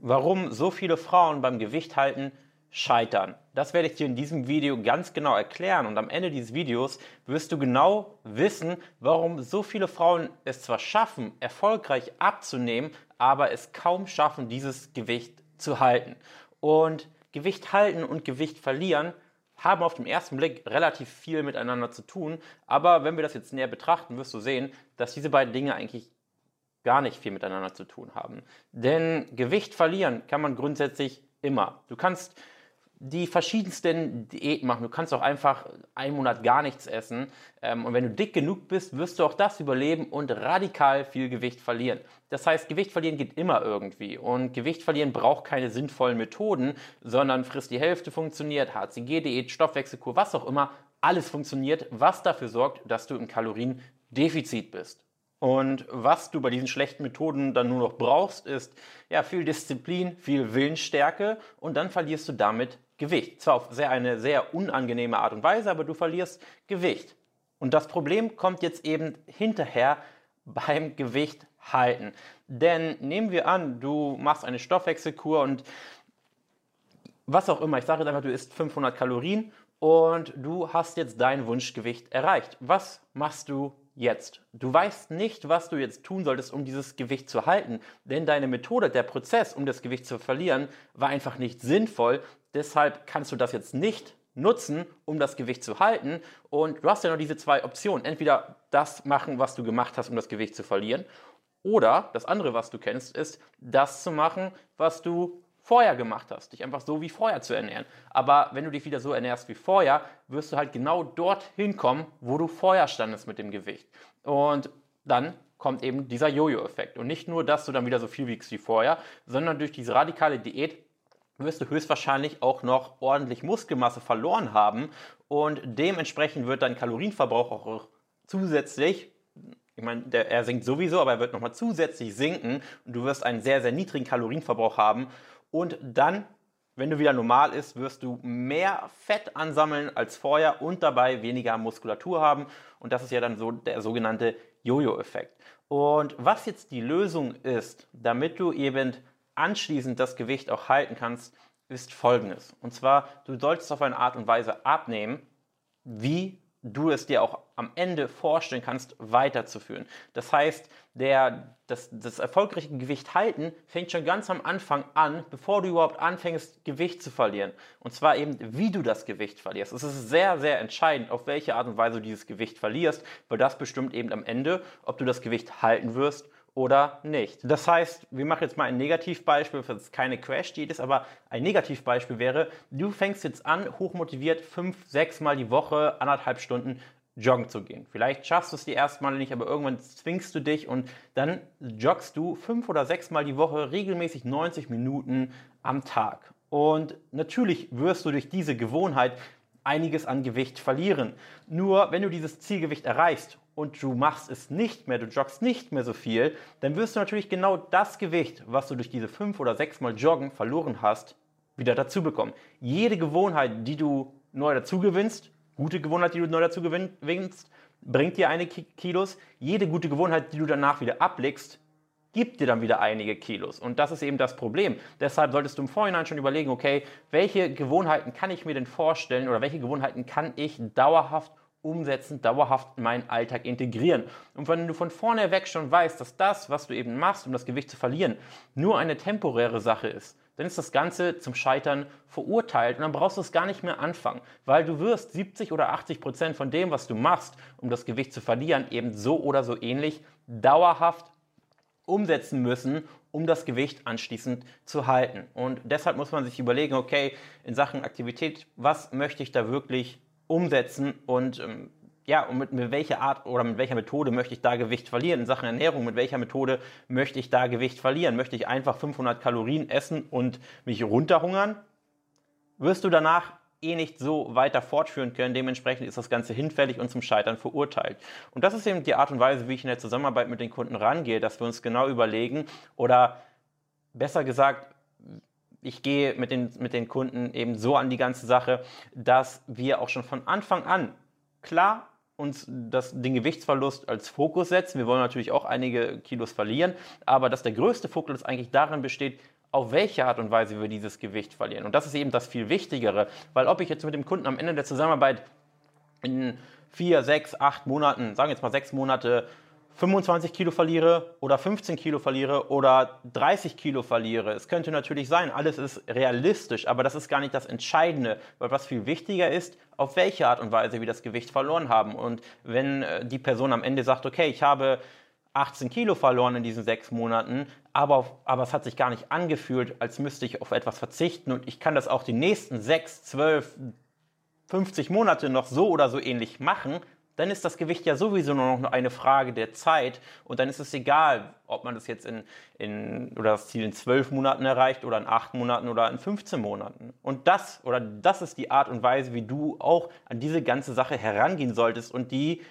warum so viele Frauen beim Gewicht halten scheitern. Das werde ich dir in diesem Video ganz genau erklären und am Ende dieses Videos wirst du genau wissen, warum so viele Frauen es zwar schaffen, erfolgreich abzunehmen, aber es kaum schaffen, dieses Gewicht zu halten. Und Gewicht halten und Gewicht verlieren haben auf den ersten Blick relativ viel miteinander zu tun, aber wenn wir das jetzt näher betrachten, wirst du sehen, dass diese beiden Dinge eigentlich gar nicht viel miteinander zu tun haben. Denn Gewicht verlieren kann man grundsätzlich immer. Du kannst die verschiedensten Diäten machen. Du kannst auch einfach einen Monat gar nichts essen. Ähm, und wenn du dick genug bist, wirst du auch das überleben und radikal viel Gewicht verlieren. Das heißt, Gewicht verlieren geht immer irgendwie. Und Gewicht verlieren braucht keine sinnvollen Methoden, sondern frisst die Hälfte funktioniert, HCG-Diät, Stoffwechselkur, was auch immer. Alles funktioniert, was dafür sorgt, dass du im Kaloriendefizit bist. Und was du bei diesen schlechten Methoden dann nur noch brauchst, ist ja viel Disziplin, viel Willensstärke und dann verlierst du damit Gewicht. Zwar auf sehr, eine sehr unangenehme Art und Weise, aber du verlierst Gewicht. Und das Problem kommt jetzt eben hinterher beim Gewicht halten. Denn nehmen wir an, du machst eine Stoffwechselkur und was auch immer, ich sage jetzt einfach, du isst 500 Kalorien und du hast jetzt dein Wunschgewicht erreicht. Was machst du jetzt. Du weißt nicht, was du jetzt tun solltest, um dieses Gewicht zu halten, denn deine Methode, der Prozess, um das Gewicht zu verlieren, war einfach nicht sinnvoll. Deshalb kannst du das jetzt nicht nutzen, um das Gewicht zu halten. Und du hast ja nur diese zwei Optionen. Entweder das machen, was du gemacht hast, um das Gewicht zu verlieren, oder das andere, was du kennst, ist das zu machen, was du vorher gemacht hast, dich einfach so wie vorher zu ernähren. Aber wenn du dich wieder so ernährst wie vorher, wirst du halt genau dorthin kommen, wo du vorher standest mit dem Gewicht. Und dann kommt eben dieser Jojo-Effekt. Und nicht nur, dass du dann wieder so viel wiegst wie vorher, sondern durch diese radikale Diät wirst du höchstwahrscheinlich auch noch ordentlich Muskelmasse verloren haben und dementsprechend wird dein Kalorienverbrauch auch zusätzlich ich meine, der, er sinkt sowieso, aber er wird nochmal zusätzlich sinken und du wirst einen sehr, sehr niedrigen Kalorienverbrauch haben und dann, wenn du wieder normal ist, wirst du mehr Fett ansammeln als vorher und dabei weniger Muskulatur haben. Und das ist ja dann so der sogenannte Jojo-Effekt. Und was jetzt die Lösung ist, damit du eben anschließend das Gewicht auch halten kannst, ist folgendes. Und zwar, du solltest auf eine Art und Weise abnehmen, wie du es dir auch am Ende vorstellen kannst, weiterzuführen. Das heißt, der, das, das erfolgreiche Gewicht halten fängt schon ganz am Anfang an, bevor du überhaupt anfängst, Gewicht zu verlieren. Und zwar eben, wie du das Gewicht verlierst. Es ist sehr, sehr entscheidend, auf welche Art und Weise du dieses Gewicht verlierst, weil das bestimmt eben am Ende, ob du das Gewicht halten wirst oder nicht. Das heißt, wir machen jetzt mal ein Negativbeispiel, das es keine Crash-Diät ist, aber ein Negativbeispiel wäre, du fängst jetzt an, hochmotiviert fünf, sechs Mal die Woche, anderthalb Stunden joggen zu gehen. Vielleicht schaffst du es die ersten Male nicht, aber irgendwann zwingst du dich und dann joggst du fünf oder sechs Mal die Woche regelmäßig 90 Minuten am Tag. Und natürlich wirst du durch diese Gewohnheit einiges an Gewicht verlieren. Nur wenn du dieses Zielgewicht erreichst und du machst es nicht mehr, du joggst nicht mehr so viel, dann wirst du natürlich genau das Gewicht, was du durch diese fünf oder sechs Mal Joggen verloren hast, wieder dazu bekommen. Jede Gewohnheit, die du neu dazu gewinnst, gute Gewohnheit, die du neu dazu gewinnst, bringt dir einige Kilos. Jede gute Gewohnheit, die du danach wieder ablegst, gibt dir dann wieder einige Kilos. Und das ist eben das Problem. Deshalb solltest du im Vorhinein schon überlegen, okay, welche Gewohnheiten kann ich mir denn vorstellen oder welche Gewohnheiten kann ich dauerhaft umsetzen, dauerhaft in meinen Alltag integrieren. Und wenn du von vorne weg schon weißt, dass das, was du eben machst, um das Gewicht zu verlieren, nur eine temporäre Sache ist, dann ist das Ganze zum Scheitern verurteilt und dann brauchst du es gar nicht mehr anfangen, weil du wirst 70 oder 80 Prozent von dem, was du machst, um das Gewicht zu verlieren, eben so oder so ähnlich dauerhaft umsetzen müssen, um das Gewicht anschließend zu halten. Und deshalb muss man sich überlegen, okay, in Sachen Aktivität, was möchte ich da wirklich umsetzen und ähm, ja, und mit, mit welcher Art oder mit welcher Methode möchte ich da Gewicht verlieren? In Sachen Ernährung, mit welcher Methode möchte ich da Gewicht verlieren? Möchte ich einfach 500 Kalorien essen und mich runterhungern? Wirst du danach eh nicht so weiter fortführen können. Dementsprechend ist das Ganze hinfällig und zum Scheitern verurteilt. Und das ist eben die Art und Weise, wie ich in der Zusammenarbeit mit den Kunden rangehe, dass wir uns genau überlegen oder besser gesagt, ich gehe mit den, mit den Kunden eben so an die ganze Sache, dass wir auch schon von Anfang an klar uns das, den Gewichtsverlust als Fokus setzen. Wir wollen natürlich auch einige Kilos verlieren, aber dass der größte Fokus eigentlich darin besteht, auf welche Art und Weise wir dieses Gewicht verlieren. Und das ist eben das viel Wichtigere, weil ob ich jetzt mit dem Kunden am Ende der Zusammenarbeit in vier, sechs, acht Monaten, sagen wir jetzt mal sechs Monate, 25 Kilo verliere oder 15 Kilo verliere oder 30 Kilo verliere. Es könnte natürlich sein, alles ist realistisch, aber das ist gar nicht das Entscheidende, weil was viel wichtiger ist, auf welche Art und Weise wir das Gewicht verloren haben. Und wenn äh, die Person am Ende sagt, okay, ich habe 18 Kilo verloren in diesen sechs Monaten, aber, aber es hat sich gar nicht angefühlt, als müsste ich auf etwas verzichten und ich kann das auch die nächsten sechs, zwölf, 50 Monate noch so oder so ähnlich machen, dann ist das Gewicht ja sowieso nur noch eine Frage der Zeit und dann ist es egal, ob man das jetzt in, in oder das Ziel in zwölf Monaten erreicht oder in acht Monaten oder in 15 Monaten. Und das oder das ist die Art und Weise, wie du auch an diese ganze Sache herangehen solltest und die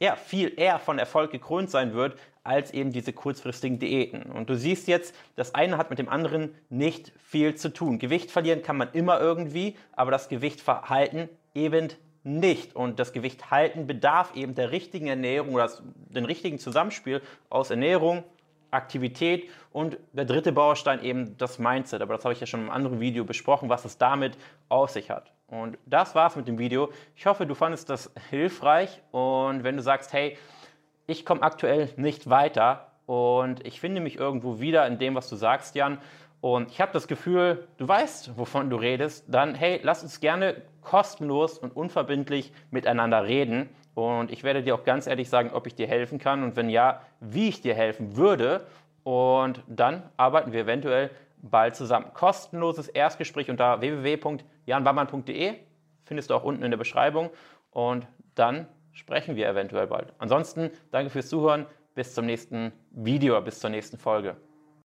ja, viel eher von Erfolg gekrönt sein wird, als eben diese kurzfristigen Diäten. Und du siehst jetzt, das eine hat mit dem anderen nicht viel zu tun. Gewicht verlieren kann man immer irgendwie, aber das Gewicht verhalten eben nicht. Und das Gewicht halten bedarf eben der richtigen Ernährung oder den richtigen Zusammenspiel aus Ernährung, Aktivität und der dritte Baustein eben das Mindset. Aber das habe ich ja schon im anderen Video besprochen, was es damit auf sich hat. Und das war's mit dem Video. Ich hoffe, du fandest das hilfreich und wenn du sagst, hey, ich komme aktuell nicht weiter und ich finde mich irgendwo wieder in dem, was du sagst, Jan, und ich habe das Gefühl, du weißt, wovon du redest, dann hey, lass uns gerne kostenlos und unverbindlich miteinander reden. Und ich werde dir auch ganz ehrlich sagen, ob ich dir helfen kann und wenn ja, wie ich dir helfen würde. Und dann arbeiten wir eventuell bald zusammen. Kostenloses Erstgespräch unter www.janwammann.de findest du auch unten in der Beschreibung. Und dann sprechen wir eventuell bald. Ansonsten danke fürs Zuhören. Bis zum nächsten Video, bis zur nächsten Folge.